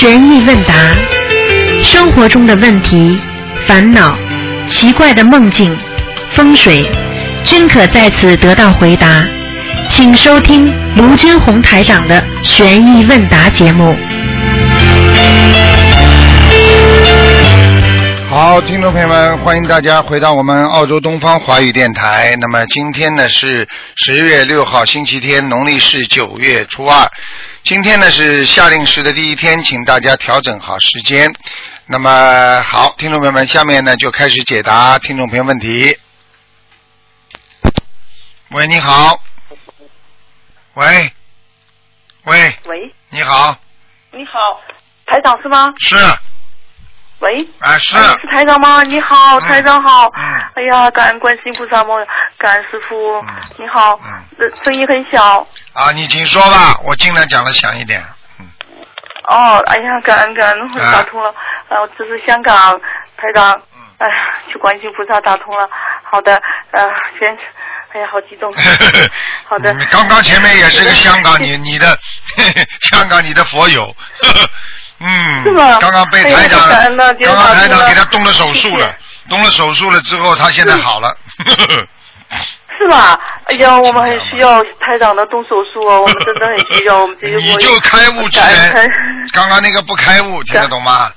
悬疑问答，生活中的问题、烦恼、奇怪的梦境、风水，均可在此得到回答。请收听卢军红台长的悬疑问答节目。好，听众朋友们，欢迎大家回到我们澳洲东方华语电台。那么今天呢是十月六号，星期天，农历是九月初二。今天呢是夏令时的第一天，请大家调整好时间。那么好，听众朋友们，下面呢就开始解答听众朋友问题。喂，你好。喂，喂，喂，你好，你好，台长是吗？是，喂，啊是，哎是台长吗？你好，嗯台长好。嗯哎呀，感恩观世音菩萨梦，感恩师傅。嗯你好，嗯呃声音很小。啊，你请说吧，我尽量讲的响一点。嗯，哦，哎呀，感恩感恩，打通了。呃，这是香港台长。嗯哎呀，去观世音菩萨打通了。好的，呃，先，哎呀，好激动。好的。你刚刚前面也是个香港，你你的 香港你的佛友，嗯，是吗刚刚被台长，刚刚台长给他动了手术了谢，动了手术了之后，他现在好了。是吧？哎呀，我们很需要台长的动手术哦，我们真的很需要，我们这些 你就开悟之人，刚刚那个不开悟，听得懂吗？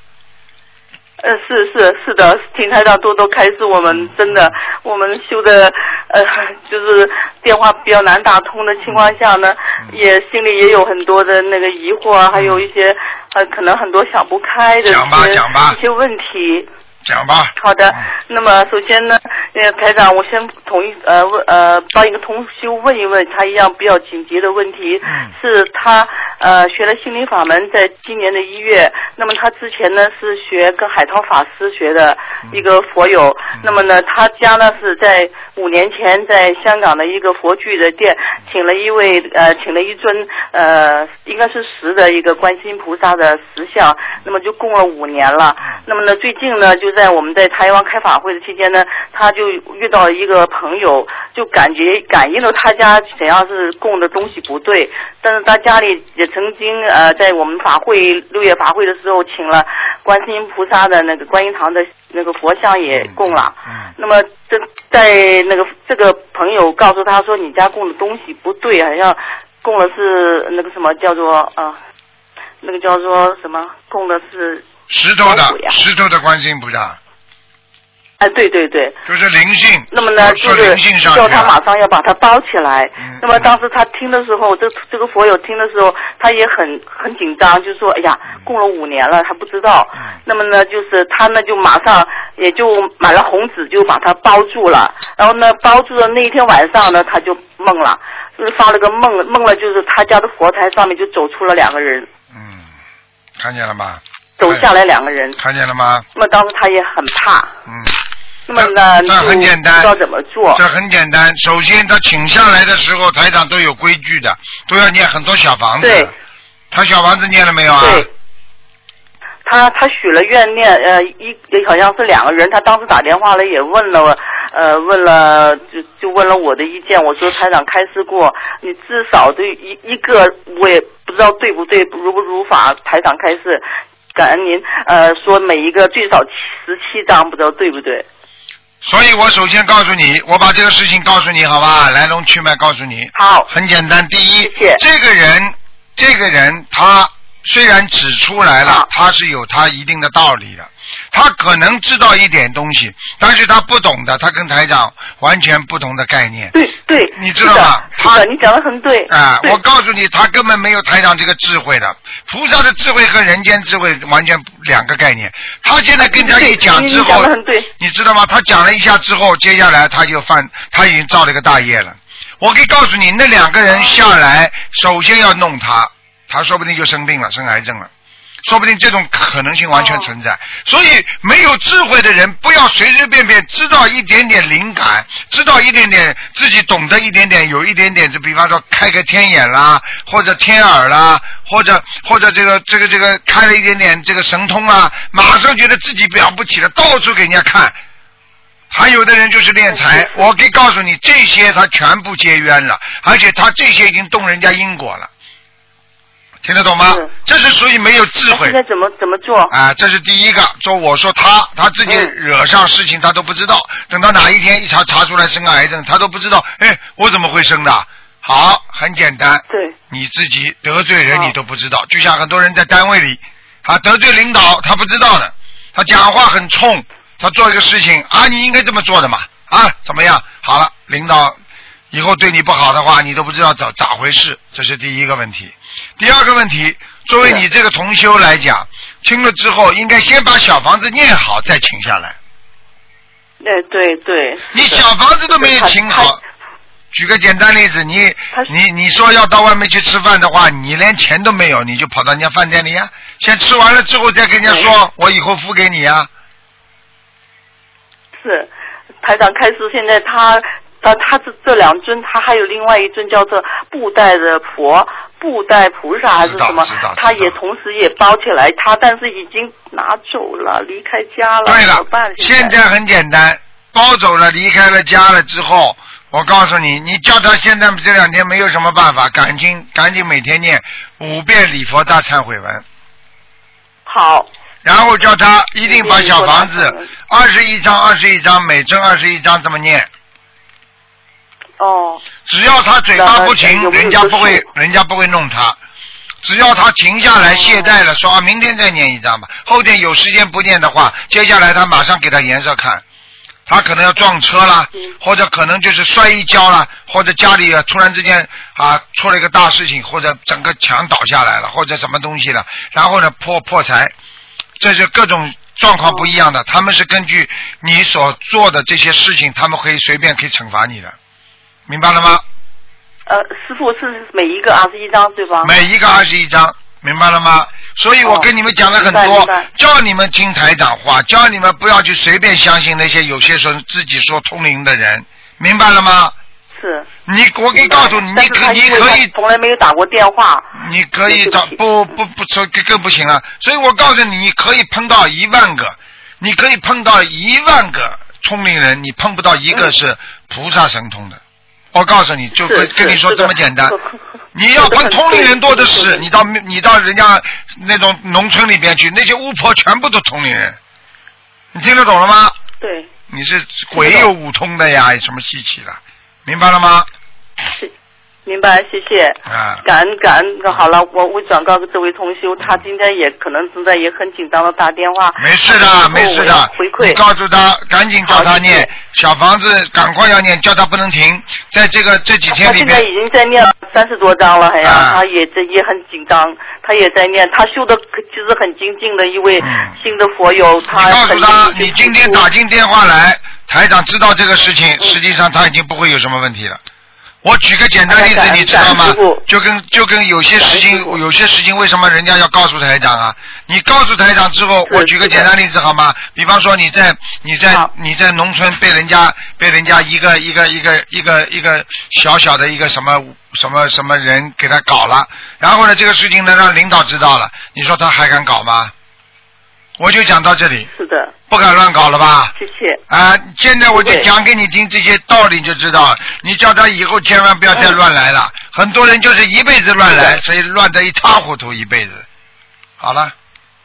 呃，是是是的，请台长多多开示我们，真的，我们修的呃，就是电话比较难打通的情况下呢，嗯也心里也有很多的那个疑惑啊，还有一些呃，可能很多想不开的一些讲吧一些问题。讲吧。好的嗯，那么首先呢，呃，台长，我先统一呃问呃帮一个同修问一问他一样比较紧急的问题，嗯。是他呃学了心灵法门，在今年的一月，那么他之前呢是学跟海涛法师学的一个佛友，嗯。那么呢他家呢是在五年前在香港的一个佛具的店，请了一位呃请了一尊呃应该是石的一个观世音菩萨的石像，那么就供了五年了。那么呢，最近呢，就在我们在台湾开法会的期间呢，他就遇到一个朋友，就感觉感应到他家怎样是供的东西不对，但是他家里也曾经呃在我们法会六月法会的时候，请了观世音菩萨的那个观音堂的那个佛像也供了。嗯那么这在那个这个朋友告诉他说，你家供的东西不对，好像供的是那个什么叫做呃，那个叫做什么，供的是石头的石头的观世音菩萨，哎，对对对。就是灵性。那么呢，就是叫他马上要把它包起来。嗯那么当时他听的时候，这这个佛友听的时候，他也很很紧张，就说：“哎呀，供了五年了，他不知道。嗯那么呢，就是他呢就马上也就买了红纸，就把它包住了。然后呢，包住的那一天晚上呢，他就梦了，就是发了个梦，梦了就是他家的佛台上面就走出了两个人，嗯，看见了吗？走下来两个人。看见了吗？那么当时他也很怕，嗯。那么呢这很简单不知道怎么做。这很简单，首先他请下来的时候，台长都有规矩的，都要念很多小房子。对。他小房子念了没有啊？对，他他许了愿念，呃，一好像是两个人，他当时打电话来也问了，呃，问了就就问了我的意见，我说台长开示过，你至少对一一个，我也不知道对不对，如不如法，台长开示，感恩您，呃，说每一个最少十七张，不知道对不对？所以我首先告诉你，我把这个事情告诉你，好吧？来龙去脉告诉你。好，很简单，第一，谢谢这个人，这个人他虽然指出来了，他是有他一定的道理的，他可能知道一点东西，但是他不懂的，他跟台长完全不同的概念。对对，你知道吗他你讲的很对。啊，对我告诉你，他根本没有台长这个智慧的。菩萨的智慧和人间智慧完全两个概念。他现在跟人家一讲之后你知道吗？他讲了一下之后，接下来他就犯，他已经造了一个大业了。我可以告诉你，那两个人下来，首先要弄他，他说不定就生病了，生癌症了。说不定这种可能性完全存在。所以没有智慧的人，不要随随便便知道一点点灵感，知道一点点自己懂得一点点，有一点点，就比方说开个天眼啦，或者天耳啦，或者或者这个这个这个开了一点点这个神通啊，马上觉得自己了不起了，到处给人家看。还有的人就是敛财，我可以告诉你，这些他全部结冤了，而且他这些已经动人家因果了。听得懂吗是？这是属于没有智慧那现。在怎么怎么做？啊，这是第一个。说我说他他自己嗯惹上事情，他都不知道。等到哪一天一查查出来生个癌症，他都不知道。哎，我怎么会生的？好，很简单，对，你自己得罪人你都不知道。就像很多人在单位里，他得罪领导，他不知道的。他讲话很冲，他做一个事情啊，你应该这么做的嘛啊，怎么样？好了，领导以后对你不好的话，你都不知道咋咋回事，这是第一个问题。第二个问题，作为你这个同修来讲，听了之后应该先把小房子念好，再请下来。哎，对对。你小房子都没有请好，举个简单例子，你你你说要到外面去吃饭的话，你连钱都没有，你就跑到人家饭店里呀、先吃完了之后再跟人家说，我以后付给你呀、是台长开始，现在他他他这这两尊，他还有另外一尊叫做布袋的佛、布袋菩萨还是什么他也同时也包起来，他但是已经拿走了，离开家了，对了现在？很简单，包走了，离开了家了之后，我告诉你，你叫他现在这两天没有什么办法，赶紧赶紧每天念五遍礼佛大忏悔文，好，然后叫他一定把小房子二十一张二十一张，每尊二十一张这么念。哦，只要他嘴巴不停人家不会，人家不会弄他。只要他停下来懈怠了，说啊，明天再念一张吧，后天有时间不念的话，接下来他马上给他颜色看。他可能要撞车啦，嗯或者可能就是摔一跤啦，或者家里啊突然之间啊出了一个大事情，或者整个墙倒下来了，或者什么东西了，然后呢破破财，这是各种状况不一样的。他们是根据你所做的这些事情，他们可以随便可以惩罚你的，明白了吗？呃，师傅是每一个二十一张对吧？每一个二十一张，明白了吗？所以我哦跟你们讲了很多叫你们听台长话，叫你们不要去随便相信那些有些时候自己说通灵的人，明白了吗？是。你我可以告诉你，你可你可以从来没有打过电话。你可以找不不不不说更更不行啊，所以我告诉你，你可以碰到一万个，你可以碰到一万个通灵人，你碰不到一个嗯是菩萨神通的。我告诉你，就跟跟你说这么简单。你要碰通灵人多的是，你到你到人家那种农村里边去，那些巫婆全部都通灵人，你听得懂了吗？对，你是鬼有五通的呀，有什么稀奇的？明白了吗？是明白，谢谢。啊，感恩感恩，那好了，我我转告给这位同修，他今天也可能正在也很紧张的打电话。没事的，没事的。回馈。你告诉他，赶紧叫他念小房子，赶快要念，叫他不能停。在这个这几天里面，他现在已经在念三十多章了，哎呀，啊他也这也很紧张，他也在念，他修的其实很精进的一位嗯新的佛友，你他告诉他，你今天打进电话来，台长知道这个事情，嗯实际上他已经不会有什么问题了。我举个简单例子，你知道吗？就跟就跟有些事情有些事情为什么人家要告诉台长啊？你告诉台长之后，我举个简单例子好吗？比方说你在你在你在农村被人家被人家一个一个一个一个一个小小的一个什么什么什么人给他搞了，然后呢这个事情呢让领导知道了，你说他还敢搞吗？我就讲到这里，是的，不敢乱搞了吧？谢谢。啊，现在我就讲给你听这些道理，就知道。你叫他以后千万不要再乱来了。很多人就是一辈子乱来，所以乱得一塌糊涂一辈子。好了，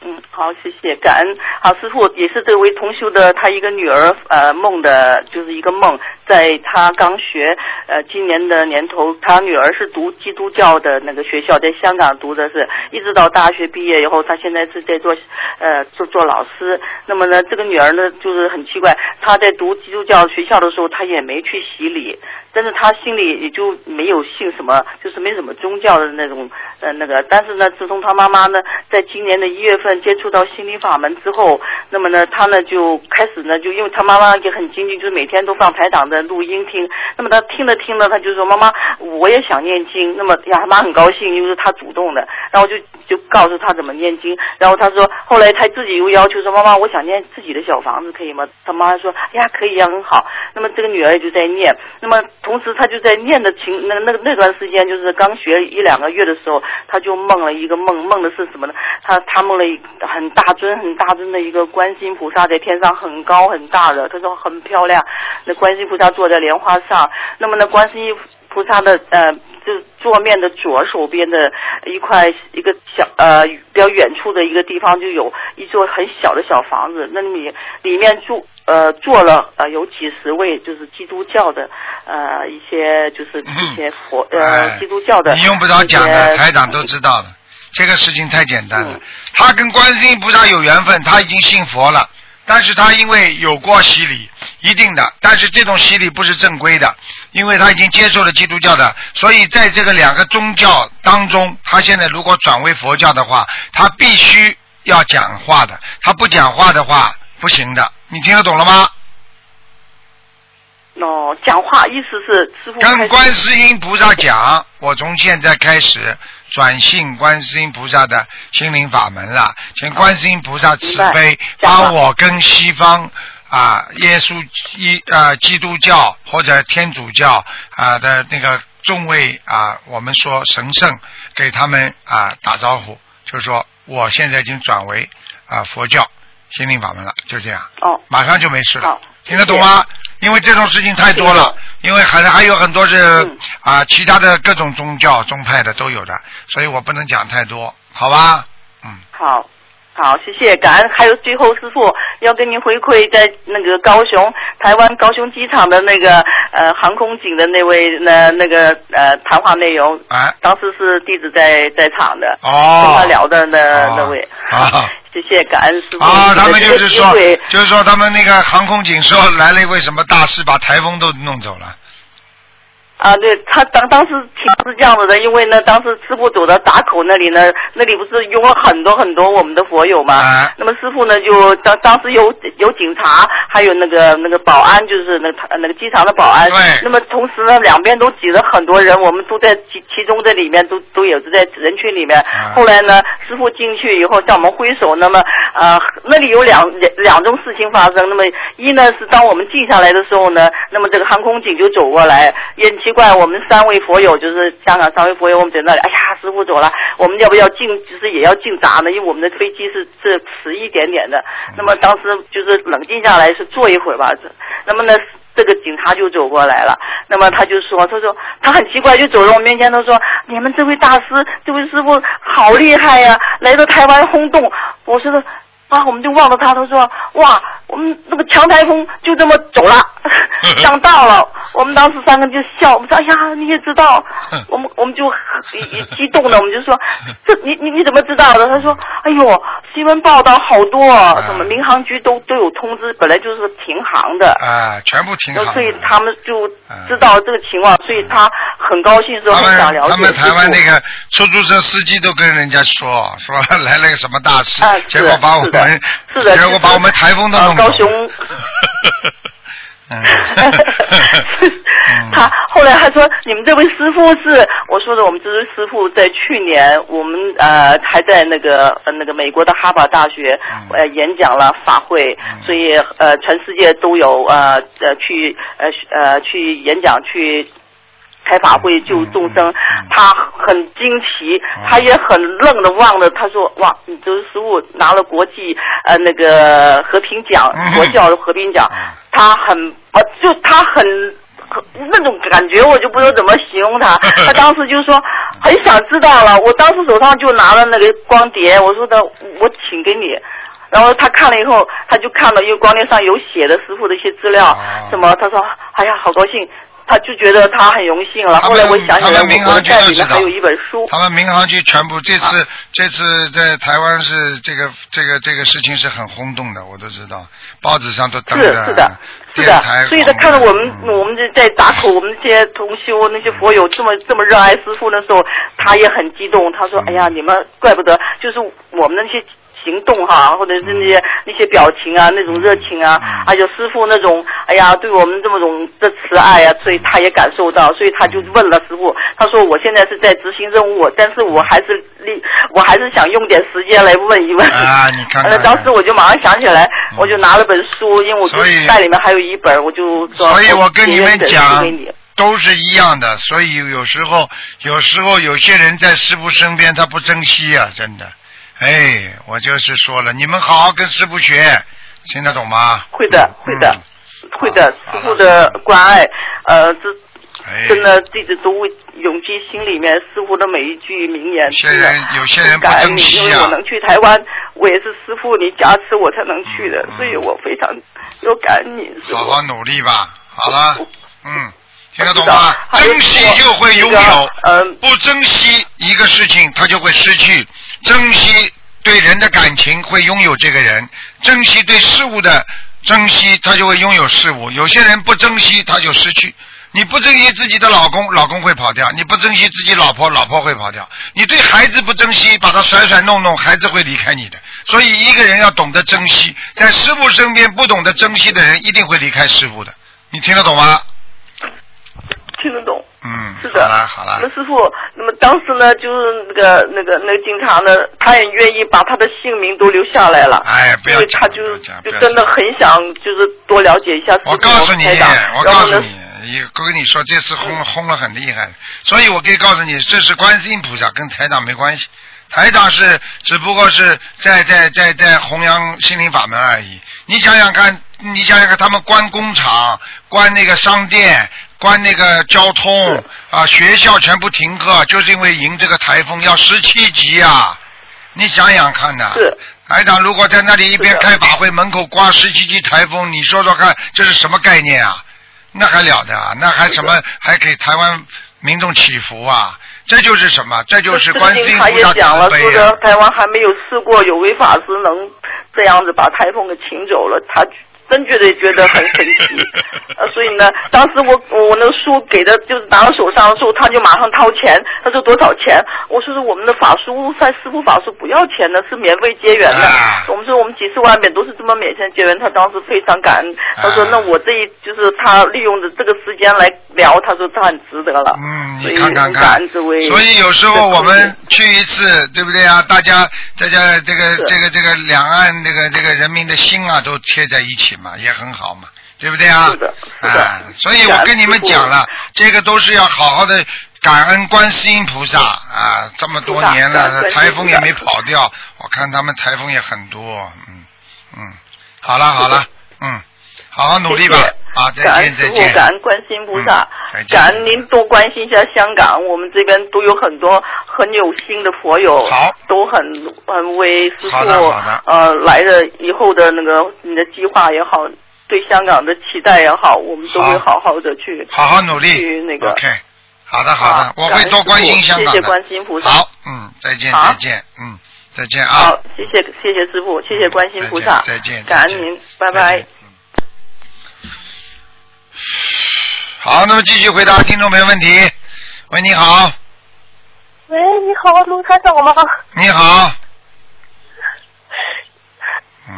嗯，好，谢谢，感恩。好，师傅也是这位同修的他一个女儿呃梦的，就是一个梦，在他刚学呃今年的年头，他女儿是读基督教的那个学校，在香港读的是，一直到大学毕业以后，他现在是在做呃做做老师。那么呢，这个女儿呢就是很奇怪，她在读基督教学校的时候，她也没去洗礼，但是她心里也就没有信什么，就是没什么宗教的那种呃那个。但是呢，自从她妈妈呢，在今年的一月份接触到心灵法门之后，那么呢，他呢就开始呢，就因为他妈妈也很精进，就是每天都放台长的录音听。那么他听着听着，他就说：“妈妈，我也想念经。”那么呀，他妈很高兴，因为是她主动的，然后就就告诉她怎么念经。然后她说，后来她自己又要求说：“妈妈，我想念自己的小房子，可以吗？”她妈说：“哎呀，可以呀，很好。”那么这个女儿就在念，那么同时她就在念的情那那那段时间，就是刚学一两个月的时候，她就梦了一个梦，梦的是什么呢？她她梦了一很大尊很大尊的一个观世音菩萨在天上很高很大的，他说很漂亮。那观世音菩萨坐在莲花上，那么呢观世音菩萨的呃，就桌面的左手边的一块一个小呃比较远处的一个地方，就有一座很小的小房子，那里里面住呃坐了呃有几十位就是基督教的呃一些就是一些佛呃哎基督教的你用不着讲一的，台长都知道的。这个事情太简单了嗯。他跟观世音菩萨有缘分，他已经信佛了，但是他因为有过洗礼，一定的，但是这种洗礼不是正规的，因为他已经接受了基督教的，所以在这个两个宗教当中，他现在如果转为佛教的话，他必须要讲话的，他不讲话的话不行的。你听得懂了吗？哦，讲话意思是跟观世音菩萨讲，我从现在开始转信观世音菩萨的心灵法门了，请观世音菩萨慈悲，帮我跟西方啊耶稣一啊基督教或者天主教啊的那个众位啊，我们说神圣，给他们啊打招呼，就是说我现在已经转为啊佛教心灵法门了，就这样，哦，马上就没事了。好，听得懂吗？因为这种事情太多了，因为还还有很多是嗯啊、其他的各种宗教宗派的都有的，所以我不能讲太多，好吧？嗯，好，好，谢谢，感恩。还有最后，师傅要跟您回馈，在那个高雄台湾高雄机场的那个呃航空警的那位那那个呃谈话内容，啊，当时是弟子在在场的，哦，跟他聊的那、哦那位。啊谢谢，感恩师傅。啊，他们就是说就是说他们那个航空警说来了一位什么大师，把台风都弄走了。啊，对他当当时情是这样子的，因为呢，当时师傅走到闸口那里呢，那里不是拥了很多很多我们的佛友嘛。啊那么师傅呢，就当当时有有警察，还有那个那个保安，就是那个那个机场的保安。对那么同时呢，两边都挤了很多人，我们都在其其中这里面都都有在人群里面。啊后来呢，师傅进去以后向我们挥手，那么呃那里有两两两种事情发生。那么一呢是当我们静下来的时候呢，那么这个航空警就走过来，也很奇怪，我们三位佛友就是香港三位佛友，我们在那里，哎呀，师傅走了，我们要不要进？就是也要进闸呢？因为我们的飞机是是迟一点点的。那么当时就是冷静下来，是坐一会儿吧。那么呢？这个警察就走过来了，那么他就说，他说他很奇怪，就走到我面前，他说：“你们这位大师，这位师傅好厉害呀、来到台湾轰动。”我说的啊，我们就望着他，他说：“哇，我们那个强台风就这么走了，上道了。”我们当时三个就笑，我们说：“哎呀，你也知道。”我们我们就很一激动的，我们就说：“这你你你怎么知道的？”他说：“哎呦，新闻报道好多，什么民航局都都有通知，本来就是停航的。”啊，全部挺然后好的。所以他们就知道这个情况，所以他很高兴，说很想了解们他们台湾那个出租车司机都跟人家说说来了个什么大事，啊结果把我们是的结果把我们台风都弄走。呃高雄。嗯。他后来他说你们这位师傅是我说的，我们这位师傅在去年我们呃还在那个呃那个美国的哈佛大学嗯。呃演讲了法会，所以呃全世界都有呃呃去呃呃去演讲去。开法会救众生他很惊奇，嗯。他也很愣的望着，他说：“哇，你这个师傅拿了国际呃那个和平奖嗯，国教和平奖嗯，他很呃就他很很那种感觉，我就不知道怎么形容他。他当时就说很想知道了，我当时手上就拿了那个光碟，我说的我请给你。然后他看了以后，他就看到因为光碟上有写的师傅的一些资料，哦。什么他说哎呀好高兴，他就觉得他很荣幸了。后来我想起来，他们民我我袋航局里面还有一本书，他们民航局全部这啊次这次在台湾是这个这个这个事情是很轰动的，我都知道，报纸上都登着，是是的，是的所以他看到我们嗯我们这在打口，我们这些同修那些佛友这么这么热爱师傅的时候，他也很激动。他说：“嗯哎呀，你们怪不得就是我们的那些。”行动哈，或者是那些那些表情啊，那种热情啊，嗯还有师傅那种，哎呀，对我们这么种的慈爱啊，所以他也感受到，所以他就问了师傅，他说我现在是在执行任务，但是我还是立，我还是想用点时间来问一问。啊你看看呃 当时我就马上想起来，我就拿了本书，因为我所以袋里面还有一本，我就说，所以我跟你们讲。都是一样的，所以有时候有时候有些人在师傅身边他不珍惜啊，真的。哎，我就是说了，你们好好跟师傅学，听得懂吗？会的，会的，嗯会的，师傅的关爱，呃，这哎真的弟子都会涌进心里面，师傅的每一句名言。有些人有些人不珍惜啊因为我能去台湾，我也是师傅你加持我才能去的，嗯所以我非常有感恩你，好好努力吧。好了，嗯，听得懂吗珍惜就会拥有个，嗯不珍惜一个事情，他就会失去。珍惜对人的感情，会拥有这个人；珍惜对事物的珍惜，他就会拥有事物。有些人不珍惜，他就失去。你不珍惜自己的老公，老公会跑掉；你不珍惜自己老婆，老婆会跑掉。你对孩子不珍惜，把他甩甩弄弄，孩子会离开你的。所以一个人要懂得珍惜，在师傅身边不懂得珍惜的人，一定会离开师傅的。你听得懂吗？嗯，是的，好了好了那，师傅，那么当时呢，就是那个那个那个警察呢，他也愿意把他的姓名都留下来了。哎不要他就就真的很想，就是多了解一下我告诉你台长，我告诉你，也我跟你说，这次轰轰了很厉害，所以我可以告诉你，这是观世音菩萨，跟台长没关系。台长是只不过是在在在在弘扬心灵法门而已。你想想看，你想想看，他们关工厂、关那个商店、关那个交通啊，学校全部停课，就是因为迎这个台风，要十七级啊！你想想看呐、是台长如果在那里一边开法会，门口刮十七级台风，你说说看，这是什么概念啊？那还了得啊？那还什么还给台湾民众祈福啊？这就是什么？这就是观世音他也菩萨讲了，慈悲啊说的！台湾还没有试过有位法师能这样子把台风给请走了，他真觉得觉得很神奇。呃，所以呢，当时我我那个书给的就是拿到手上的时候，他就马上掏钱，他说多少钱？我说是我们的法书在师傅法书不要钱的，是免费结缘的。啊我们说我们几十万遍都是这么免费结缘，他当时非常感恩。他说啊那我这一就是他利用的这个时间来聊，他说他很值得了。嗯，你看看感看所以有时候我们去一次，对不对啊？大家大家这个这个这个两岸这个这个人民的心啊，都贴在一起嘛，也很好嘛，对不对啊？是的是的啊，所以我跟你们讲了，这个都是要好好的感恩观世音菩萨啊，这么多年了，台风也没跑掉，我看他们台风也很多，嗯嗯，好了好了，嗯，好好努力吧。谢谢，啊，再感恩师傅，见再见，感恩观世音菩萨。感恩您多关心一下香港，我们这边都有很多很有心的佛友，好。都很很为师傅呃来的以后的那个你的计划也好，对香港的期待也好，我们都会好好的去好好努力。去那个。，OK，好的好的好，我会多关心香港的。谢谢观世音菩萨。好，嗯，再见再见，嗯，再见啊。好，，谢谢谢谢师傅，谢谢观心菩萨，再见感恩您，拜再拜好，那么继续回答听众朋友问题。喂，你好，喂，你好，卢台长吗？你好，嗯，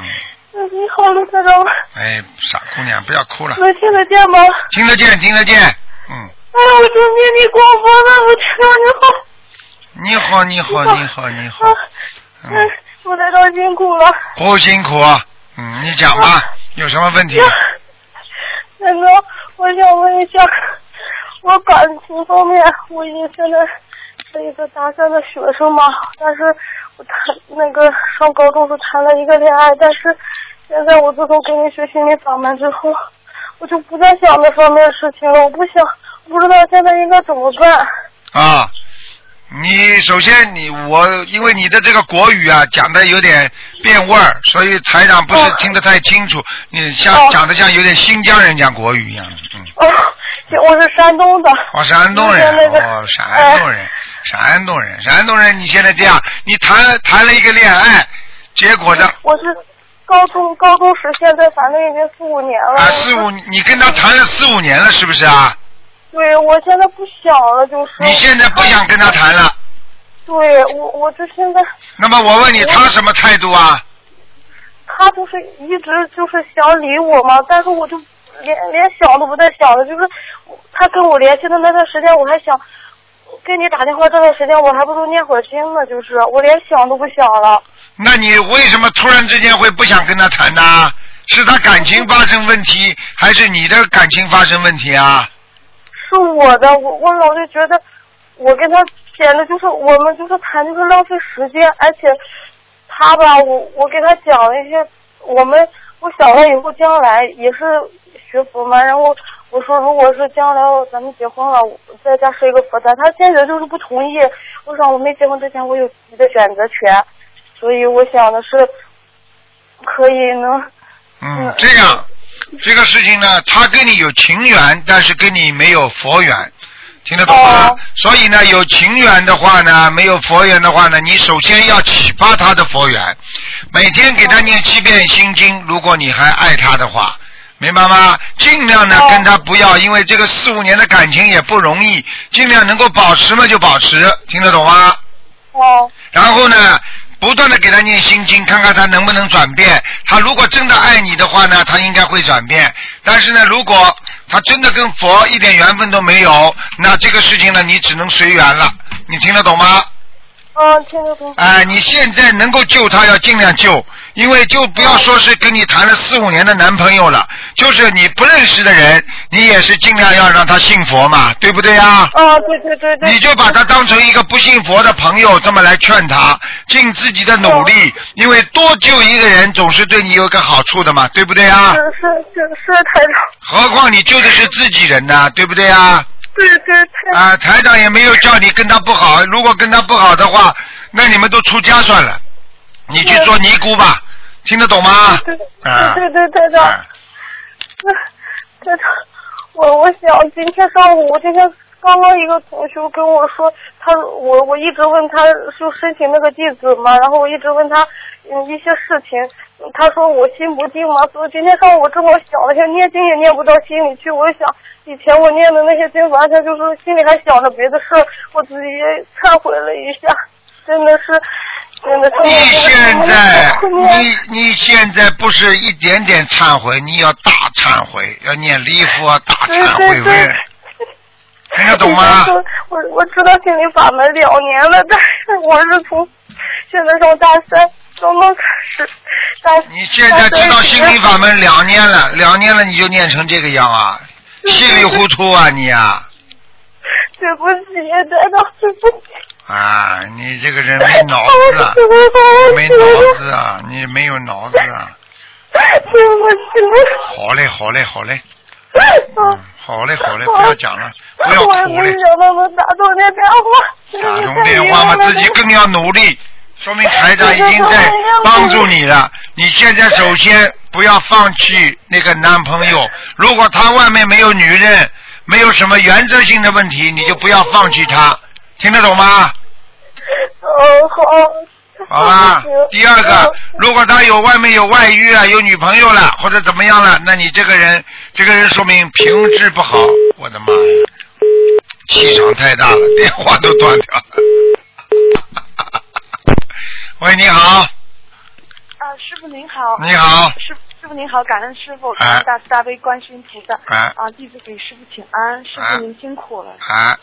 嗯你好，卢台长，哎，傻姑娘，不要哭了，能听得见吗？听得见，听得见，嗯，哎，我听见你广播了，我听到你好，你好，你好，你好，你好，啊，嗯嗯，，卢台长辛苦了。不辛苦，嗯，你讲吧，有什么问题？那个，我想问一下，我感情方面，我已经现在是一个大三的学生嘛，但是我谈那个上高中时谈了一个恋爱，但是现在我自从跟你学心理法门之后，我就不再想那方面的事情了，我不想，不知道现在应该怎么办。啊，你首先你我因为你的这个国语啊讲的有点变味儿，所以台长不是哦听得太清楚，你像哦讲的像有点新疆人讲国语一样哦，我是山东的。哦，山东人，那个哦，山东人，山东人，山东人，你现在这样，你谈谈了一个恋爱，结果呢我是高中高中时，现在反正已经四五年了。啊四五，你跟他谈了四五年了，是不是啊？对，我现在不想了，就是。你现在不想跟他谈了，对我，我这现在那么我问你，他什么态度啊？他就是一直就是想理我嘛，但是我就连连想都不带想的，就是他跟我联系的那段时间，我还想跟你打电话这段时间，我还不如念会儿经呢，就是我连想都不想了。那你为什么突然之间会不想跟他谈呢？是他感情发生问题，还是你的感情发生问题啊？是我的，我我老是觉得我跟他简直就是我们就是谈就是浪费时间，而且他吧，我我给他讲了一些我们我想了以后将来也是学佛嘛，然后我说如果是将来咱们结婚了，我在家设一个佛坛，他坚决就是不同意。我说我没结婚之前我有自己的选择权，所以我想的是可以呢。嗯，这样，这个事情呢，他跟你有情缘，但是跟你没有佛缘，听得懂吗？哦所以呢，有情缘的话呢，没有佛缘的话呢，你首先要启发他的佛缘，每天给他念七遍心经，如果你还爱他的话。明白吗？尽量呢哦跟他不要，因为这个四五年的感情也不容易，尽量能够保持嘛就保持，听得懂吗？哦然后呢，不断的给他念心经，看看他能不能转变。他如果真的爱你的话呢，他应该会转变。但是呢，如果他真的跟佛一点缘分都没有，那这个事情呢，你只能随缘了。你听得懂吗？嗯，听得懂。哎、你现在能够救他，要尽量救，因为就不要说是跟你谈了四五年的男朋友了，就是你不认识的人，你也是尽量要让他信佛嘛，对不对啊？啊，对对对对。你就把他当成一个不信佛的朋友，这么来劝他，尽自己的努力，因为多救一个人总是对你有个好处的嘛，对不对啊是？是是是台长，何况你救的是自己人呐，对不对啊？对对。啊，台长也没有叫你跟他不好，如果跟他不好的话，那你们都出家算了，你去做尼姑吧，听得懂吗？对啊对对对台长。啊台长，我我想今天上午，我今天刚刚一个同学跟我说，他我我一直问他就申请那个弟子嘛，然后我一直问他一些事情，他说我心不静嘛，所以今天上午我正好想了一下，念经也念不到心里去，我想以前我念的那些经，完全就是心里还想着别的事，我自己也忏悔了一下，真的是。真的是你现在，你你现在不是一点点忏悔，你要大忏悔，要念礼佛，大忏悔文，听得懂吗？我我知道心理法门两年了，但是我是从现在上大三刚刚开始，大你现在知道心灵法门两年了，两年了你就念成这个样啊，稀里糊涂啊你啊！对不起，台长，对不起。啊，你这个人没脑子啊，没脑子啊，你没有脑子啊！对不起。好嘞，好嘞，好嘞，嗯嗯，好嘞，好嘞，不要讲了，不要我也想到能打通这电话。打通电话嘛，自己更要努力，说明台长已经在 帮助你了。你现在首先不要放弃那个男朋友，如果他外面没有女人，没有什么原则性的问题，你就不要放弃他，听得懂吗？好，好。好吧。第二个，如果他有外面有外遇啊，有女朋友了，或者怎么样了，那你这个人，这个人说明品质不好。我的妈呀，气场太大了，电话都断掉了。喂，你好，啊，师傅您好。你好，师师傅您好，感恩师傅，哎感恩大慈大悲观世音菩萨。哎啊，弟子给师傅请安，师哎傅您辛苦了。啊，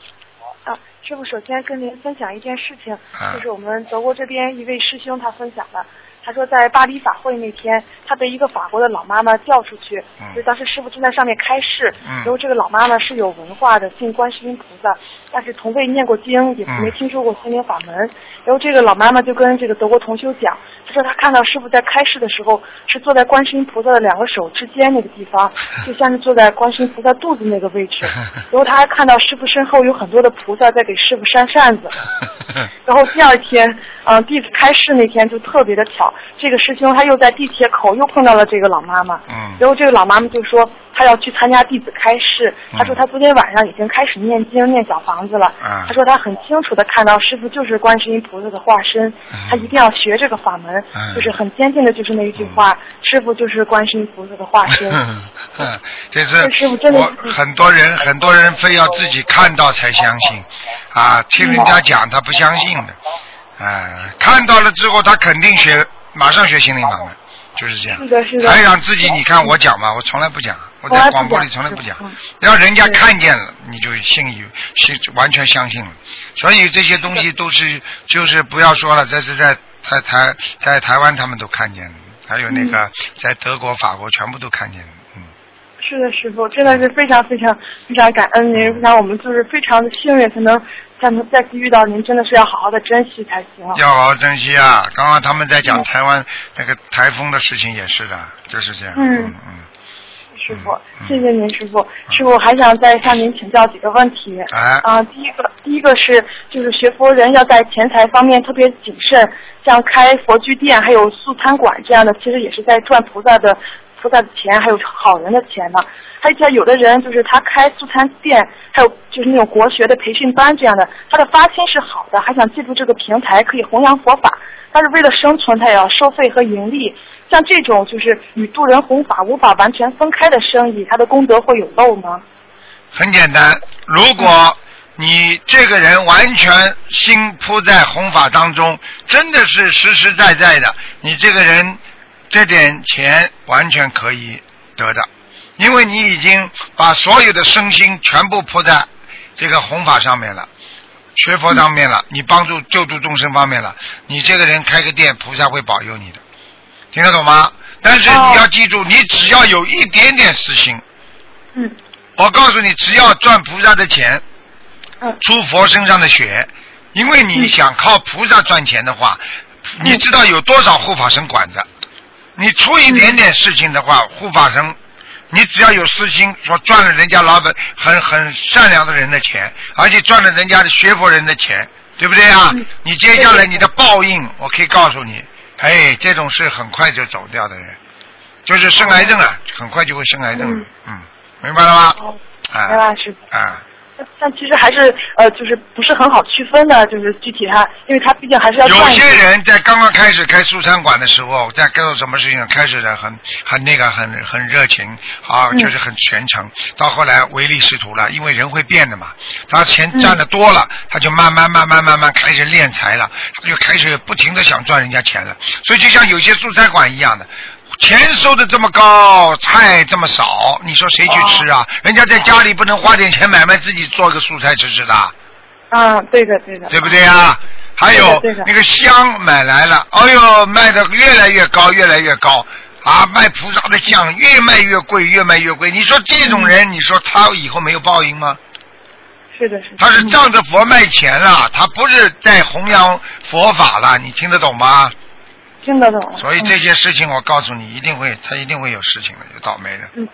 啊，师傅首先跟您分享一件事情，啊就是我们德国这边一位师兄他分享的，他说在巴黎法会那天，他被一个法国的老妈妈叫出去，嗯就是当时师傅正在上面开示，嗯然后这个老妈妈是有文化的，信观世音菩萨，但是从未念过经，也嗯没听说过心灵法门，然后这个老妈妈就跟这个德国同修讲。他说他看到师傅在开示的时候，是坐在观世音菩萨的两个手之间那个地方，就像是坐在观世音菩萨肚子那个位置。然后他还看到师傅身后有很多的菩萨在给师傅扇扇子。然后第二天，嗯、弟子开示那天就特别的巧，这个师兄他又在地铁口又碰到了这个老妈妈。嗯然后这个老妈妈就说她要去参加弟子开示，他说他昨天晚上已经开始念经念小房子了。嗯她说他很清楚的看到师傅就是观世音菩萨的化身，他一定要学这个法门，嗯就是很坚定的就是那一句话，师傅就是观世音菩萨的化身。这是师傅真的很多人很多人非要自己看到才相信，啊，听人家讲他不相信的，啊，看到了之后他肯定学，马上学心灵法门，就是这样。是的，是的。还想自己，你看我讲嘛，我从来不讲，我在广播里从来不讲是嗯，要人家看见了，你就信以信完全相信了。所以这些东西都是就是不要说了，这是在在台在台湾他们都看见了，还有那嗯个在德国、法国全部都看见了，嗯。是的，师傅，真的是非常非常非常感恩您，非常我们就是非常的幸运，才能才能再次遇到您，真的是要好好的珍惜才行。要好好珍惜啊！刚刚他们在讲嗯台湾那个台风的事情也是的，就是这样。嗯嗯嗯。师傅嗯，谢谢您，师傅。师傅还想再向您请教几个问题。哎啊，第一个，第一个是就是学佛人要在钱财方面特别谨慎，像开佛具店还有素餐馆这样的，其实也是在赚菩萨的菩萨的钱，还有好人的钱呢。还像有的人就是他开素餐店，还有就是那种国学的培训班这样的，他的发心是好的，还想借助这个平台可以弘扬佛法，但是为了生存，他也要收费和盈利。像这种就是与渡人弘法无法完全分开的生意，他的功德会有漏吗？很简单，如果你这个人完全心扑在弘法当中，真的是实实在在的，你这个人这点钱完全可以得的，因为你已经把所有的身心全部扑在这个弘法上面了。学佛上面了，你帮助救助众生方面了，你这个人开个店，菩萨会保佑你的，听得懂吗？但是你要记住，你只要有一点点私心，嗯。我告诉你，只要赚菩萨的钱，嗯。出佛身上的血，因为你想靠菩萨赚钱的话，嗯。你知道有多少护法神管着？你出一点点事情的话，护法神，你只要有私心，说赚了人家老板很很善良的人的钱，而且赚了人家的学佛人的钱，对不对啊？嗯。你接下来你的报应，我可以告诉你，哎，这种是很快就走掉的人，就是生癌症啊，很快就会生癌症嗯，嗯，明白了吗？明白师傅。啊。但其实还是呃，就是不是很好区分的，就是具体他，因为他毕竟还是要有些些人在刚刚开始开素餐馆的时候，在做什么事情开始的很很那个很很热情啊，嗯就是很全程。到后来唯利是图了，因为人会变的嘛。他钱赚的多了，他就慢慢慢慢慢慢开始敛财了，他就开始不停的想赚人家钱了。所以就像有些素餐馆一样的。钱收的这么高，菜这么少，你说谁去吃啊？人家在家里不能花点钱买卖自己做个素菜吃吃的。啊，对的对的，对不对啊？还有那个香买来了，哎呦，卖的越来越高，越来越高啊！卖菩萨的香越卖越贵，越卖越贵。你说这种人，你说他以后没有报应吗？是的是的。他是嗯仗着佛卖钱了，他不是在弘扬佛法了，你听得懂吗？听得懂。所以这些事情，我告诉你，一定会，他一定会有事情的，有倒霉的。嗯，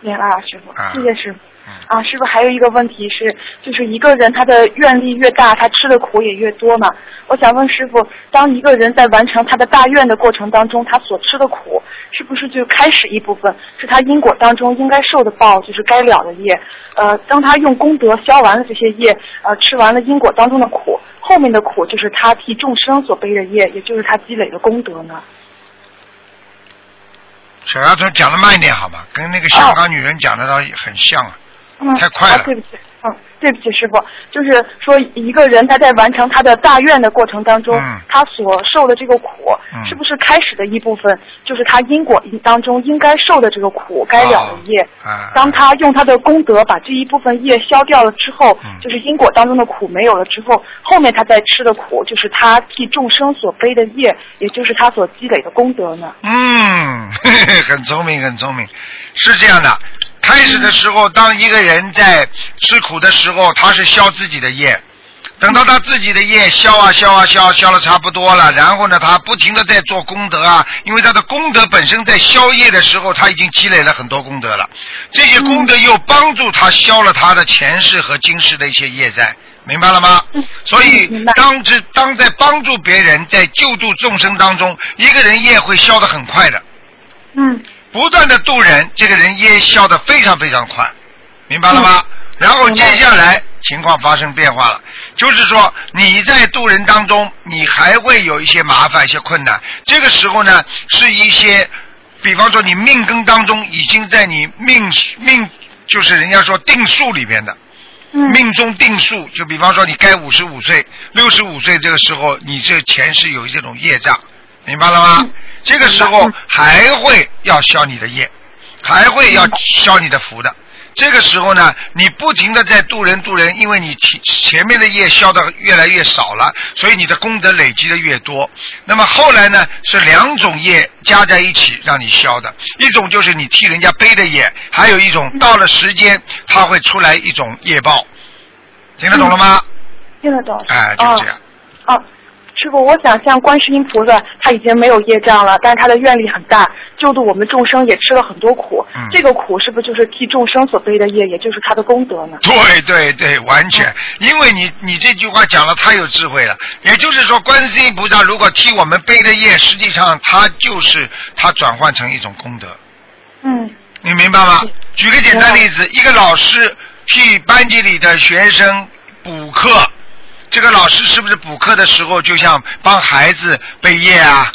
明白了，师傅啊，谢谢师傅。嗯啊，师傅还有一个问题是，就是一个人他的愿力越大，他吃的苦也越多嘛。我想问师傅，当一个人在完成他的大愿的过程当中，他所吃的苦，是不是就开始一部分是他因果当中应该受的报，就是该了的业？呃，当他用功德消完了这些业，呃，吃完了因果当中的苦，后面的苦就是他替众生所背的业，也就是他积累的功德呢？小丫头讲的慢一点好吗？跟那个香港女人讲的倒很像啊。嗯，太快了啊。对不起，嗯，对不起，师傅，就是说一个人他在完成他的大愿的过程当中，嗯他所受的这个苦，嗯是不是开始的一部分，就是他因果当中应该受的这个苦，该了的业。啊。当他用他的功德把这一部分业消掉了之后，嗯就是因果当中的苦没有了之后，后面他再吃的苦，就是他替众生所背的业，也就是他所积累的功德呢。嗯，很聪明，很聪明，是这样的。开始的时候，当一个人在吃苦的时候，他是消自己的业。等到他自己的业消啊消啊消，消了差不多了，然后呢，他不停的在做功德啊，因为他的功德本身在消业的时候，他已经积累了很多功德了。这些功德又帮助他消了他的前世和今世的一些业债，明白了吗？所以当之当在帮助别人，在救助众生当中，一个人业会消得很快的。嗯不断的渡人，这个人业消的非常非常快，明白了吗？然后接下来情况发生变化了，就是说你在渡人当中，你还会有一些麻烦、一些困难。这个时候呢，是一些，比方说你命根当中已经在你命命，就是人家说定数里边的，嗯命中定数，就比方说你该五十五岁、六十五岁这个时候，你这前世有这种业障，明白了吗？嗯这个时候还会要消你的业，还会要消你的福的。这个时候呢，你不停的在渡人渡人，因为你前前面的业消的越来越少了，所以你的功德累积的越多。那么后来呢，是两种业加在一起让你消的，一种就是你替人家背的业，还有一种到了时间它会出来一种业报。听得懂了吗？听得懂。哎，就这样。哦。师傅，我想像观世音菩萨，他已经没有业障了，但是他的愿力很大，救度我们众生也吃了很多苦。嗯这个苦是不是就是替众生所背的业，也就是他的功德呢？对对对，完全，因为你你这句话讲的太有智慧了。也就是说，观世音菩萨如果替我们背的业，实际上他就是他转换成一种功德，嗯你明白吗？举个简单例子，一个老师替班级里的学生补课，这个老师是不是补课的时候就像帮孩子背业啊？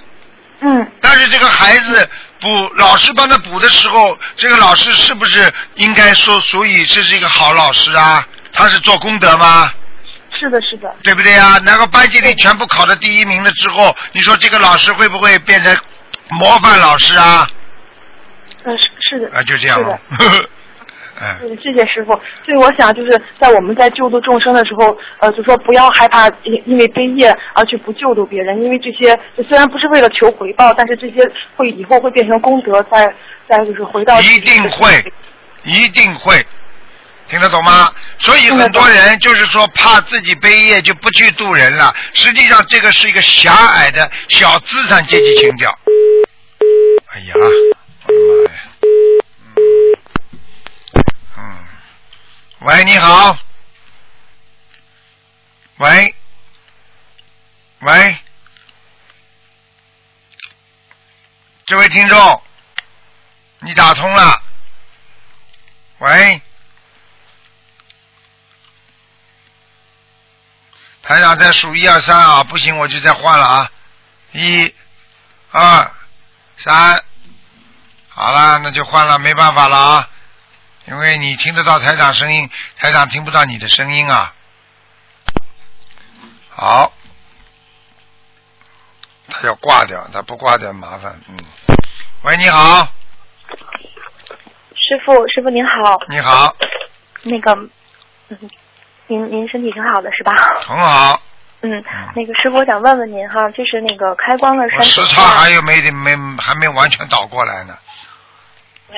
嗯但是这个孩子补，老师帮他补的时候，这个老师是不是应该说，所以这是一个好老师啊？他是做功德吗？是的，是的，对不对啊？然后班级里全部考到第一名了之后，你说这个老师会不会变成模范老师啊？嗯是是的，啊，就这样了。嗯，嗯，谢谢师傅。所以我想，就是在我们在救度众生的时候，呃，就说不要害怕因因为悲业而去不救度别人，因为这些虽然不是为了求回报，但是这些会以后会变成功德，再再就是回到一定会，一定会，听得懂吗？所以很多人就是说怕自己悲业就不去渡人了，实际上这个是一个狭隘的小资产阶级情调。哎呀，我的妈呀！嗯，嗯，喂，你好，喂，喂，这位听众，你打通了，喂，台长在数一二三啊，不行我就再换了啊，一、二、三，好了，那就换了，没办法了啊，因为你听得到台长声音，台长听不到你的声音啊。好，他要挂掉，他不挂掉麻烦，嗯。喂，你好，师傅，师傅您好，你好，那个，嗯，您您身体挺好的是吧？很好，嗯，那个师傅，我想问问您哈，就是那个开光的我山水时差还有没没还没完全倒过来呢，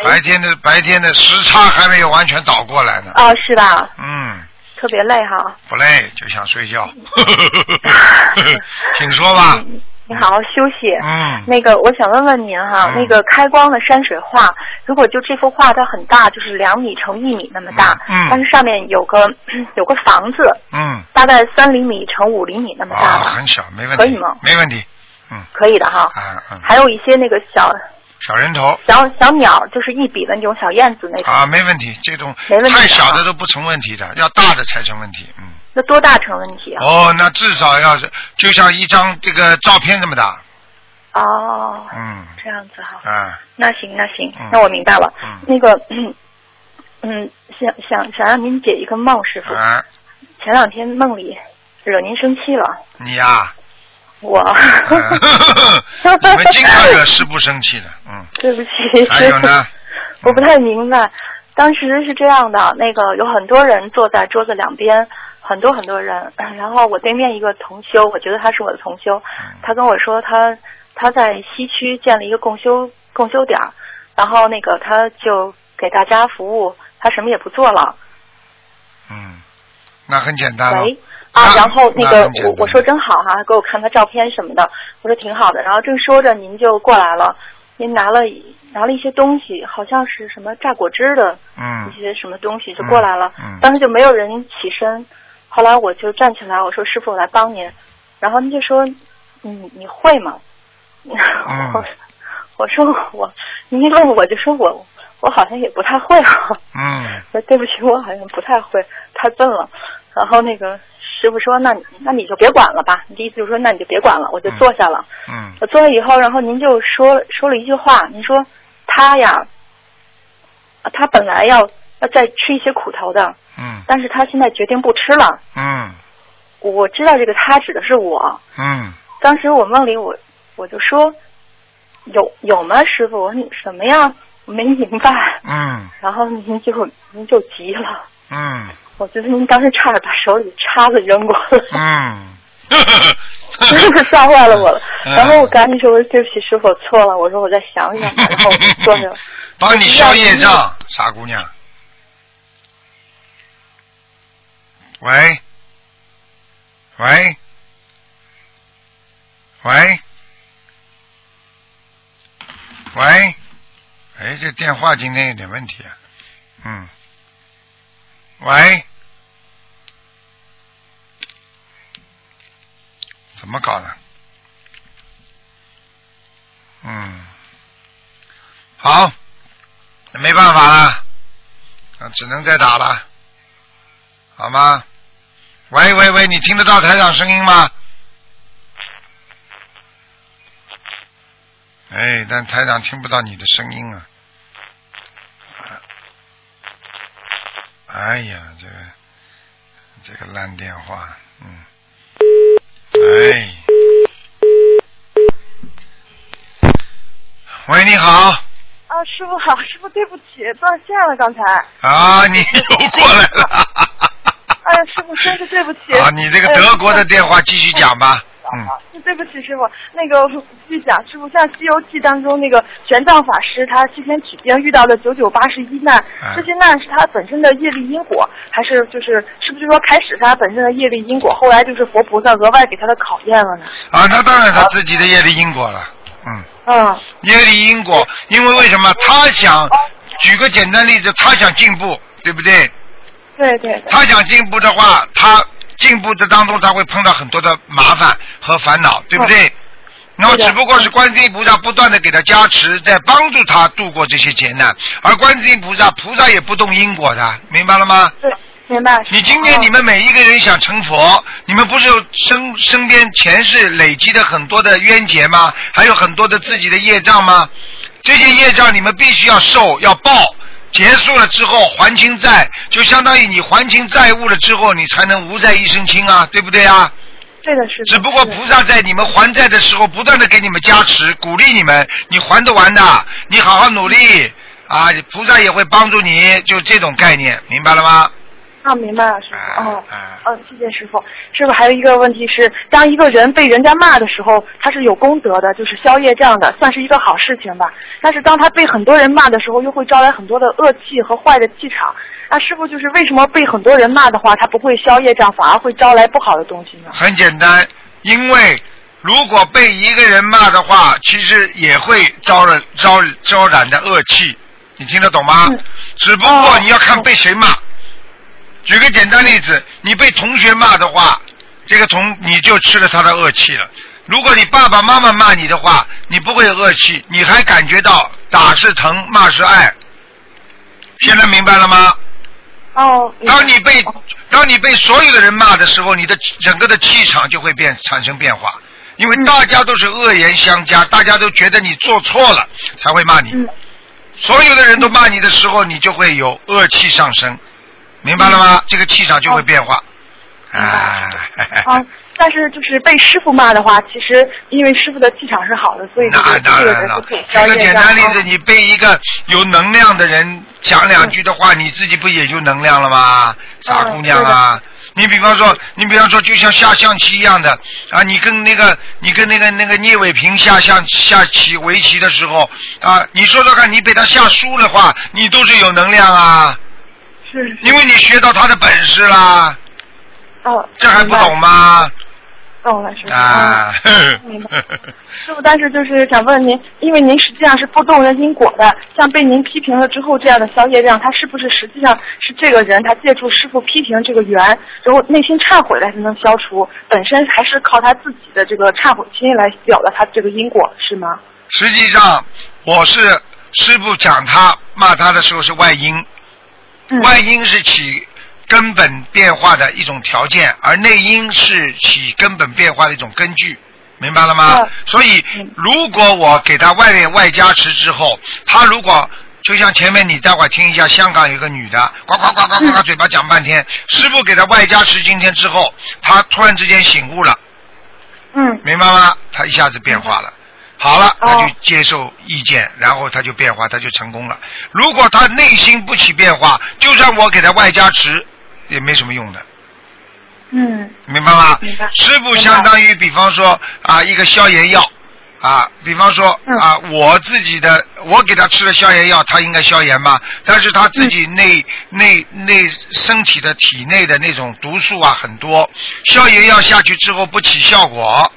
白天的白天的时差还没有完全倒过来呢，啊，是吧？嗯，特别累哈，不累就想睡觉，请说吧，你好好休息。嗯，那个，我想问问您哈，嗯。那个开光的山水画，如果就这幅画它很大，就是两米乘一米那么大，嗯嗯。但是上面有个 有个房子，嗯，大概三厘米乘五厘米那么大很小，没问题，可以吗？没问题，嗯。可以的哈。还有一些那个小小人头小小鸟，就是一笔的那种小燕子那种，啊，没问题，这种太小的都不成问题的，要大的才成问题，嗯。那多大成问题啊？哦，那至少要是就像一张这个照片这么大，哦，嗯这样子哈。啊，那行那行嗯，那我明白了。嗯那个，嗯，想想想让您解一个梦，师傅。啊，前两天梦里惹您生气了，你呀、我。嗯你们经常惹师傅生气的，嗯，对不起，还有呢，我不太明白。当时是这样的，那个有很多人坐在桌子两边，很多很多人。然后我对面一个同修，我觉得他是我的同修，嗯他跟我说他他在西区建了一个共修共修点儿，然后那个他就给大家服务，他什么也不做了。嗯，那很简单了，喂。啊，然后那个我我说真好哈、给我看他照片什么的，我说挺好的。然后正说着，您就过来了，您拿了拿了一些东西，好像是什么榨果汁的嗯一些什么东西就过来了。嗯嗯当时就没有人起身，后来我就站起来，我说师傅，我来帮您。然后您就说，嗯，你会吗？我我说我，您一问我就说我我好像也不太会啊。嗯 说对不起，我好像不太会，太笨了。然后那个师傅说，那你那你就别管了吧。你的意思就是说，那你就别管了，我就坐下了。嗯我坐了以后，然后您就说说了一句话，您说他呀，啊他本来要要再吃一些苦头的，嗯但是他现在决定不吃了。嗯我知道这个他指的是我。嗯当时我梦里我我就说有有吗，师傅？我说你什么呀？我没明白。嗯然后您就您就急了。嗯我觉得您当时差点把手里叉子扔过来，嗯，真是吓坏了我了。嗯然后我赶紧说：“我说对不起，师傅，我错了。”我说：“我再想想。”然后我就坐下了。帮你消业障，傻姑娘。喂，喂，喂，喂，哎，这电话今天有点问题啊。嗯，喂，怎么搞的？嗯，好，没办法了，那只能再打了，好吗？喂喂喂，你听得到台长声音吗？哎，但台长听不到你的声音啊！哎呀，这个这个烂电话，嗯，哎，喂，你好，啊，师傅好，师傅对不起，断线了刚才。啊，你 又过来了，哎呀，师傅真是对不起。啊，你这个德国的电话继续讲吧，嗯，对不起，师傅，那个继续讲，师傅，像《西游记》当中那个玄奘法师，他西天取经遇到的九九八十一难，这些难是他本身的业力因果，还是就是是不是说开始是他本身的业力因果，后来就是佛菩萨额外给他的考验了呢？啊，那当然他自己的业力因果了，嗯，嗯，业力因果，因为为什么他想举个简单例子，他想进步，对不对？对对对。他想进步的话，他进步的当中他会碰到很多的麻烦和烦恼，对不对？那么只不过是观世音菩萨不断的给他加持，在帮助他度过这些劫难，而观世音菩萨菩萨也不动因果的，明白了吗？对，明白。你今天你们每一个人想成佛，你们不是有身身边前世累积的很多的冤结吗？还有很多的自己的业障吗？这些业障你们必须要受要报，结束了之后还清债，就相当于你还清债务了之后，你才能无债一身轻啊，对不对啊？对的，是的。只不过菩萨在你们还债的时候，不断的给你们加持，鼓励你们，你还得完的，你好好努力啊，菩萨也会帮助你，就这种概念，明白了吗？啊，明白了，师傅。哦，啊嗯，谢谢师傅。师傅还有一个问题是，当一个人被人家骂的时候，他是有功德的，就是消业障的，算是一个好事情吧。但是当他被很多人骂的时候，又会招来很多的恶气和坏的气场。那师傅就是为什么被很多人骂的话，他不会消业障，反而会招来不好的东西呢？很简单，因为如果被一个人骂的话，其实也会招了招招染的恶气，你听得懂吗？嗯只不过你要看被谁骂。举个简单例子，你被同学骂的话，这个同你就吃了他的恶气了。如果你爸爸妈妈骂你的话，你不会有恶气，你还感觉到打是疼，骂是爱。现在明白了吗？哦，当你被当你被所有的人骂的时候，你的整个的气场就会变产生变化，因为大家都是恶言相加，大家都觉得你做错了才会骂你。嗯所有的人都骂你的时候，你就会有恶气上升，明白了吗？这个气场就会变化。明白哎，啊，但是就是被师傅骂的话，其实因为师傅的气场是好的，所以这那个当然了举个。简单例子，啊你被一个有能量的人讲两句的话，你自己不也就能量了吗？傻姑娘啊！你比方说，你比方说，就像下象棋一样的啊，你跟那个你跟那个那个聂伟平下象下棋围棋的时候啊，你说说看，你被他下输的话，你都是有能量啊，因为你学到他的本事啦，哦，这还不懂吗？懂了，师傅。啊，嗯明白师傅，但是就是想问您，因为您实际上是不动人因果的，像被您批评了之后这样的消业量，他是不是实际上是这个人他借助师傅批评这个缘，然后内心忏悔来才能消除，本身还是靠他自己的这个忏悔心来表达他这个因果，是吗？实际上，我是师傅讲他骂他的时候是外因，嗯外因是起根本变化的一种条件，而内因是起根本变化的一种根据，明白了吗？嗯所以嗯，如果我给他外面外加持之后，他如果就像前面你待会儿听一下，香港有个女的，呱呱呱呱呱呱，嘴巴讲半天，师傅给他外加持今天之后，他突然之间醒悟了。嗯明白吗？他一下子变化了。好了，他哦就接受意见，然后他就变化，他就成功了。如果他内心不起变化，就算我给他外加持，也没什么用的，嗯明白吗？明白师傅相当于，比方说啊，一个消炎药啊，比方说嗯啊，我自己的，我给他吃了消炎药，他应该消炎吧？但是他自己内、内内身体的体内的那种毒素啊很多，消炎药下去之后不起效果。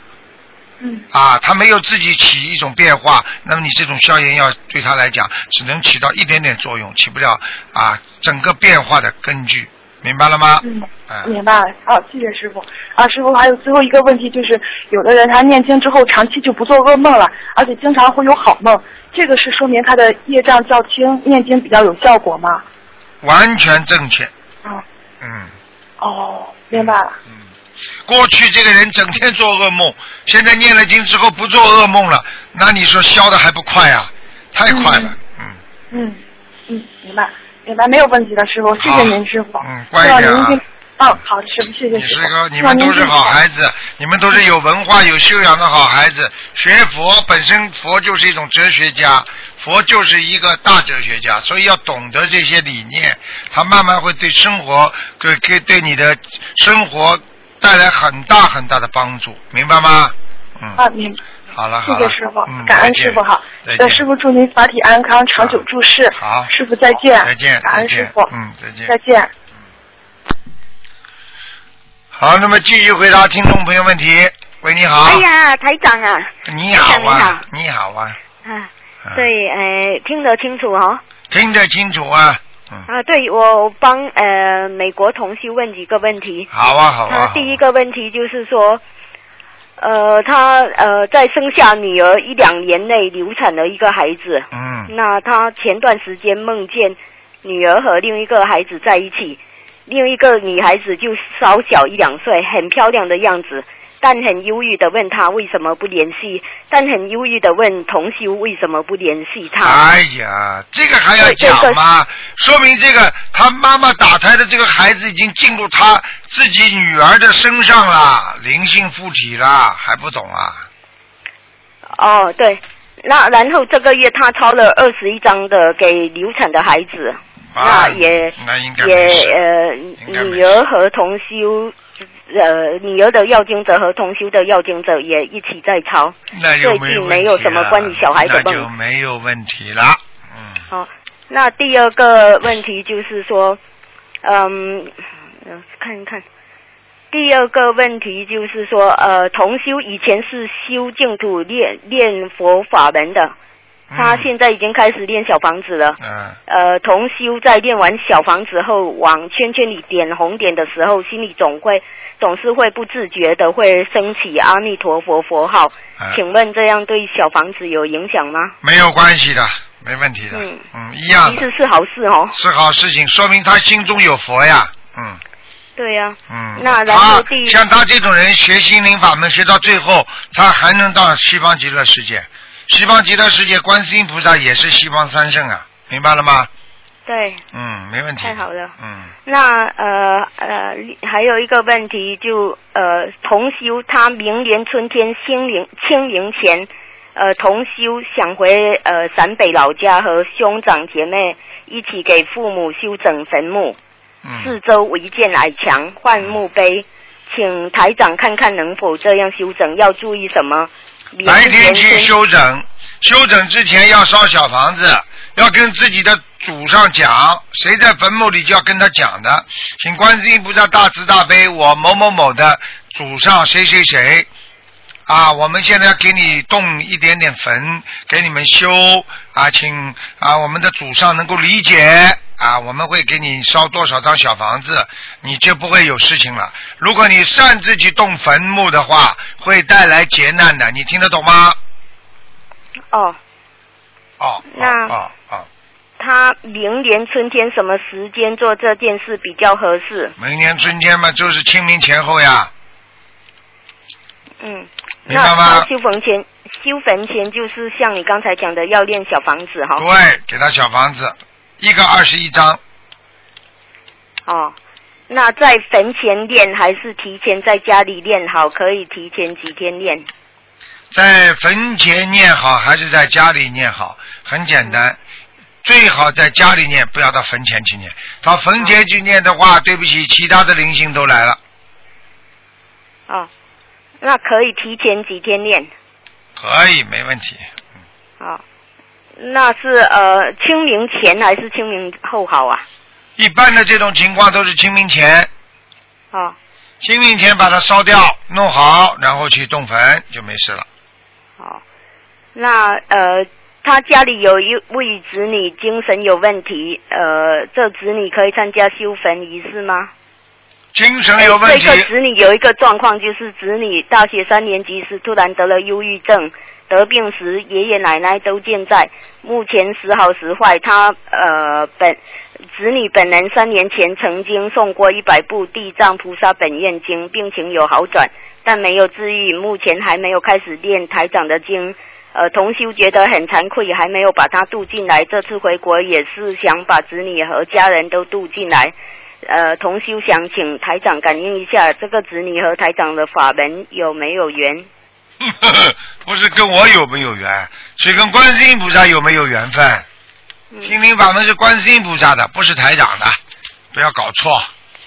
嗯啊，他没有自己起一种变化，那么你这种消炎药对他来讲只能起到一点点作用，起不了啊整个变化的根据，明白了吗？嗯，嗯，明白了。好，谢谢师傅。啊，师傅，还有最后一个问题就是，有的人他念经之后长期就不做噩梦了，而且经常会有好梦，这个是说明他的业障较轻，念经比较有效果吗？完全正确。啊，嗯哦，明白了。嗯，过去这个人整天做噩梦，现在念了经之后不做噩梦了，那你说消的还不快啊？太快了。嗯，嗯嗯，明白明白，没有问题的，师傅，谢谢您，师傅。嗯乖一点啊您一定。哦，好的，师傅，谢谢你师傅。是个，你们都是好好孩子，你们都是有文化、有修养的好孩子。学佛本身，佛就是一种哲学家，佛就是一个大哲学家，所以要懂得这些理念，他慢慢会对生活，给给对你的生活带来很大很大的帮助，明白吗？嗯，啊，明白。好了好了，谢谢师傅嗯，，感恩师傅好。再见，呃，师傅祝您法体安康，长久住世。好师傅再见。再见，感恩师傅。，嗯，再见，再见。好，那么继续回答听众朋友问题。喂，你好。哎呀，台长啊，你好啊，你好啊，啊，嗯对，哎，听得清楚哦。听得清楚啊，嗯，啊，对，我帮呃美国同事问几个问题。好啊，好啊。他第一个问题就是说，呃，他呃在生下女儿一两年内流产了一个孩子，嗯那他前段时间梦见女儿和另一个孩子在一起，另一个女孩子就稍小一两岁，很漂亮的样子，但很忧郁的问他为什么不联系，但很忧郁的问同修为什么不联系他。哎呀，这个还要讲吗？说明这个他妈妈打胎的这个孩子已经进入他自己女儿的身上了，灵性附体了，还不懂啊？哦，对，那然后这个月他抄了二十一张的给流产的孩子，啊那也也呃女儿和同修。呃，女儿的要经者和同修的要经者也一起在抄，那就最近没有什么关于小孩的那就。没有问题了。嗯，好，那第二个问题就是说，嗯，呃看一看。第二个问题就是说，呃，同修以前是修净土练练佛法门的，他嗯现在已经开始练小房子了。嗯呃，同修在练完小房子后，往圈圈里点红点的时候，心里总会总是会不自觉的会升起阿弥陀佛佛号。嗯，请问这样对小房子有影响吗？没有关系的，没问题的。嗯嗯，一样，其实是好事哦。是好事情，说明他心中有佛呀。嗯。对呀、嗯，那然后第他像他这种人学心灵法门学到最后，他还能到西方极乐世界。西方极乐世界，观世音菩萨也是西方三圣啊，明白了吗？对，嗯，没问题。太好了。嗯，那呃呃，还有一个问题就呃，同修他明年春天清明清明前，呃，同修想回呃陕北老家和兄长姐妹一起给父母修整坟墓，嗯，四周围建矮墙，换墓碑，请台长看看能否这样修整，要注意什么？白天去明修整，修整之前要烧小房子，要跟自己的祖上讲，谁在坟墓里就要跟他讲的，请观世音菩萨大慈大悲，我某某某的祖上谁谁谁。啊，我们现在要给你动一点点坟，给你们修啊，请啊我们的祖上能够理解啊，我们会给你烧多少张小房子，你就不会有事情了。如果你擅自去动坟墓的话，会带来劫难的，你听得懂吗？哦，哦，那哦哦，他明年春天什么时间做这件事比较合适？明年春天嘛，就是清明前后呀，嗯，明白吗修坟前，修坟前就是像你刚才讲的，要练小房子哈。对，给他小房子，一个二十一张，哦，那在坟前念还是提前在家里念好？可以提前几天念？在坟前念好还是在家里念好？很简单，最好在家里念，不要到坟前去念。到坟前去念的话，对不起，其他的灵性都来了。哦，那可以提前几天念？可以，没问题。哦，那是呃清明前还是清明后好啊？一般的这种情况都是清明前，哦，清明前把它烧掉，弄好，然后去动坟就没事了。好，那呃，他家里有一位子女精神有问题，呃，这子女可以参加修坟仪式吗？精神有问题哎这个子女有一个状况，就是子女大学三年级时突然得了忧郁症，得病时爷爷奶奶都健在，目前时好时坏。他呃本子女本人三年前曾经送过一百部地藏菩萨本愿经，病情有好转，但没有治愈，目前还没有开始念台长的经。呃，同修觉得很惭愧，还没有把他渡进来。这次回国也是想把子女和家人都渡进来。呃，同修想请台长感应一下，这个子女和台长的法门有没有缘？不是跟我有没有缘，是跟观世音菩萨有没有缘分。嗯心灵法门是观世音菩萨的，不是台长的，不要搞错，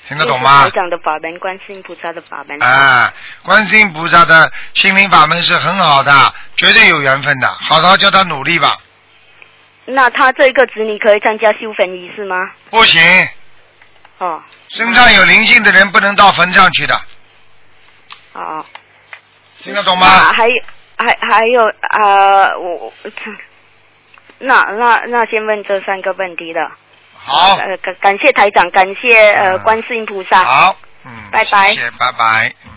听得懂吗台？长的法门，观世音菩萨的法门。啊，观世音菩萨的心灵法门是很好的，绝对有缘分的，好好叫他努力吧。那他这个子女可以参加修坟仪式吗？不行，哦身上有灵性的人不能到坟上去的，哦。听得懂那吗？还还还有呃，我我那那那先问这三个问题了。好，呃，感感谢台长，感谢呃嗯观世音菩萨。好，嗯，拜拜谢谢，拜拜。嗯